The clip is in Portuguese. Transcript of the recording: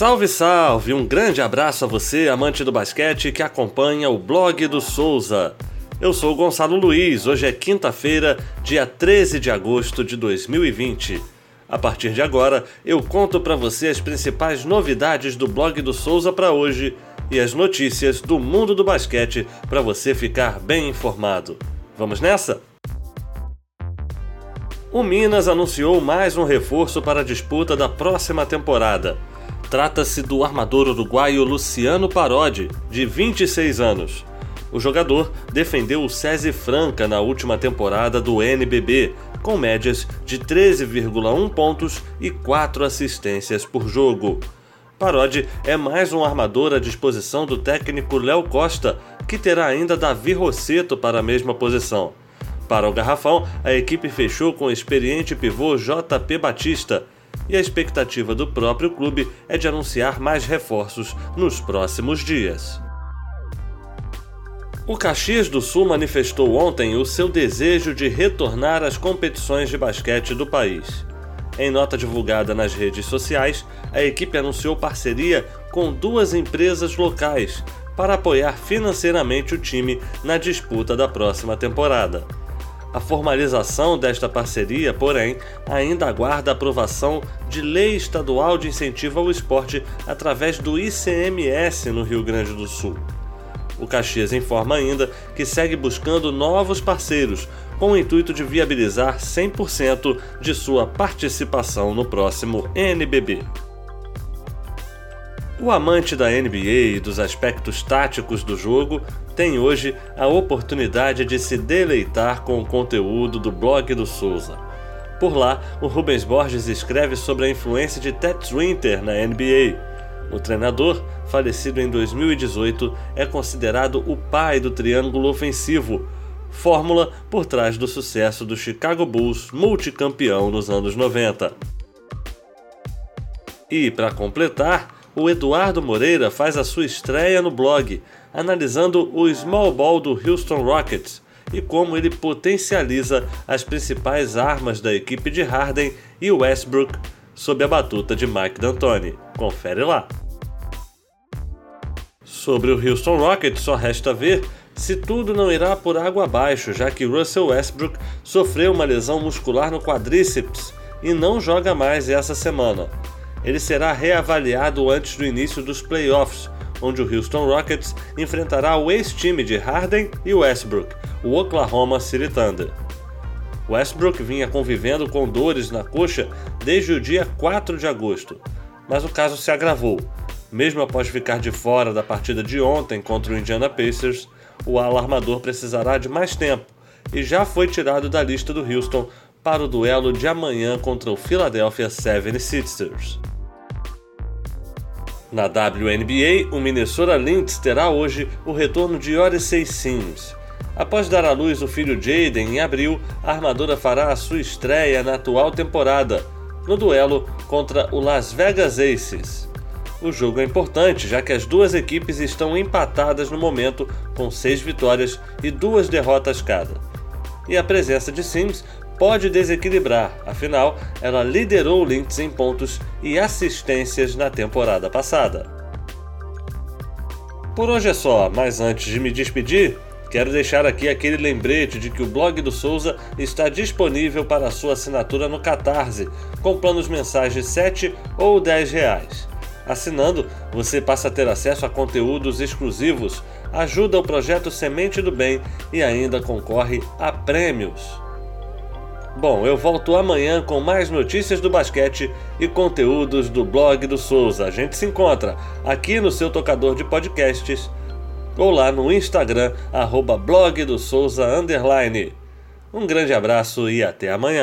Salve, salve! Um grande abraço a você, amante do basquete que acompanha o blog do Souza. Eu sou Gonçalo Luiz, hoje é quinta-feira, dia 13 de agosto de 2020. A partir de agora, eu conto para você as principais novidades do blog do Souza para hoje e as notícias do mundo do basquete para você ficar bem informado. Vamos nessa? O Minas anunciou mais um reforço para a disputa da próxima temporada. Trata-se do armador uruguaio Luciano Parodi, de 26 anos. O jogador defendeu o SESI Franca na última temporada do NBB, com médias de 13,1 pontos e 4 assistências por jogo. Parodi é mais um armador à disposição do técnico Léo Costa, que terá ainda Davi Rosseto para a mesma posição. Para o Garrafão, a equipe fechou com o experiente pivô JP Batista e a expectativa do próprio clube é de anunciar mais reforços nos próximos dias. O Caxias do Sul manifestou ontem o seu desejo de retornar às competições de basquete do país. Em nota divulgada nas redes sociais, a equipe anunciou parceria com duas empresas locais para apoiar financeiramente o time na disputa da próxima temporada. A formalização desta parceria, porém, ainda aguarda a aprovação de lei estadual de incentivo ao esporte através do ICMS no Rio Grande do Sul. O Caxias informa ainda que segue buscando novos parceiros com o intuito de viabilizar 100% de sua participação no próximo NBB. O amante da NBA e dos aspectos táticos do jogo tem hoje a oportunidade de se deleitar com o conteúdo do blog do Souza. Por lá, o Rubens Borges escreve sobre a influência de Ted Winter na NBA. O treinador, falecido em 2018, é considerado o pai do triângulo ofensivo, fórmula por trás do sucesso do Chicago Bulls, multicampeão nos anos 90. E, para completar, o Eduardo Moreira faz a sua estreia no blog, analisando o small ball do Houston Rockets e como ele potencializa as principais armas da equipe de Harden e Westbrook sob a batuta de Mike D'Antoni. Confere lá. Sobre o Houston Rockets, só resta ver se tudo não irá por água abaixo, já que Russell Westbrook sofreu uma lesão muscular no quadríceps e não joga mais essa semana ele será reavaliado antes do início dos playoffs, onde o Houston Rockets enfrentará o ex-time de Harden e Westbrook, o Oklahoma City Thunder. Westbrook vinha convivendo com dores na coxa desde o dia 4 de agosto, mas o caso se agravou. Mesmo após ficar de fora da partida de ontem contra o Indiana Pacers, o alarmador precisará de mais tempo e já foi tirado da lista do Houston para o duelo de amanhã contra o Philadelphia 76ers. Na WNBA, o Minnesota Lynx terá hoje o retorno de Odyssey Sims. Após dar à luz o filho Jaden em abril, a armadora fará a sua estreia na atual temporada, no duelo contra o Las Vegas Aces. O jogo é importante, já que as duas equipes estão empatadas no momento, com seis vitórias e duas derrotas cada. E a presença de Sims pode desequilibrar, afinal, ela liderou o Lynx em pontos e assistências na temporada passada. Por hoje é só, mas antes de me despedir, quero deixar aqui aquele lembrete de que o blog do Souza está disponível para sua assinatura no Catarse, com planos mensais de 7 ou 10 reais. Assinando, você passa a ter acesso a conteúdos exclusivos, ajuda o projeto Semente do Bem e ainda concorre a prêmios. Bom, eu volto amanhã com mais notícias do basquete e conteúdos do blog do Souza. A gente se encontra aqui no seu tocador de podcasts ou lá no Instagram, arroba blog do Souza underline. Um grande abraço e até amanhã.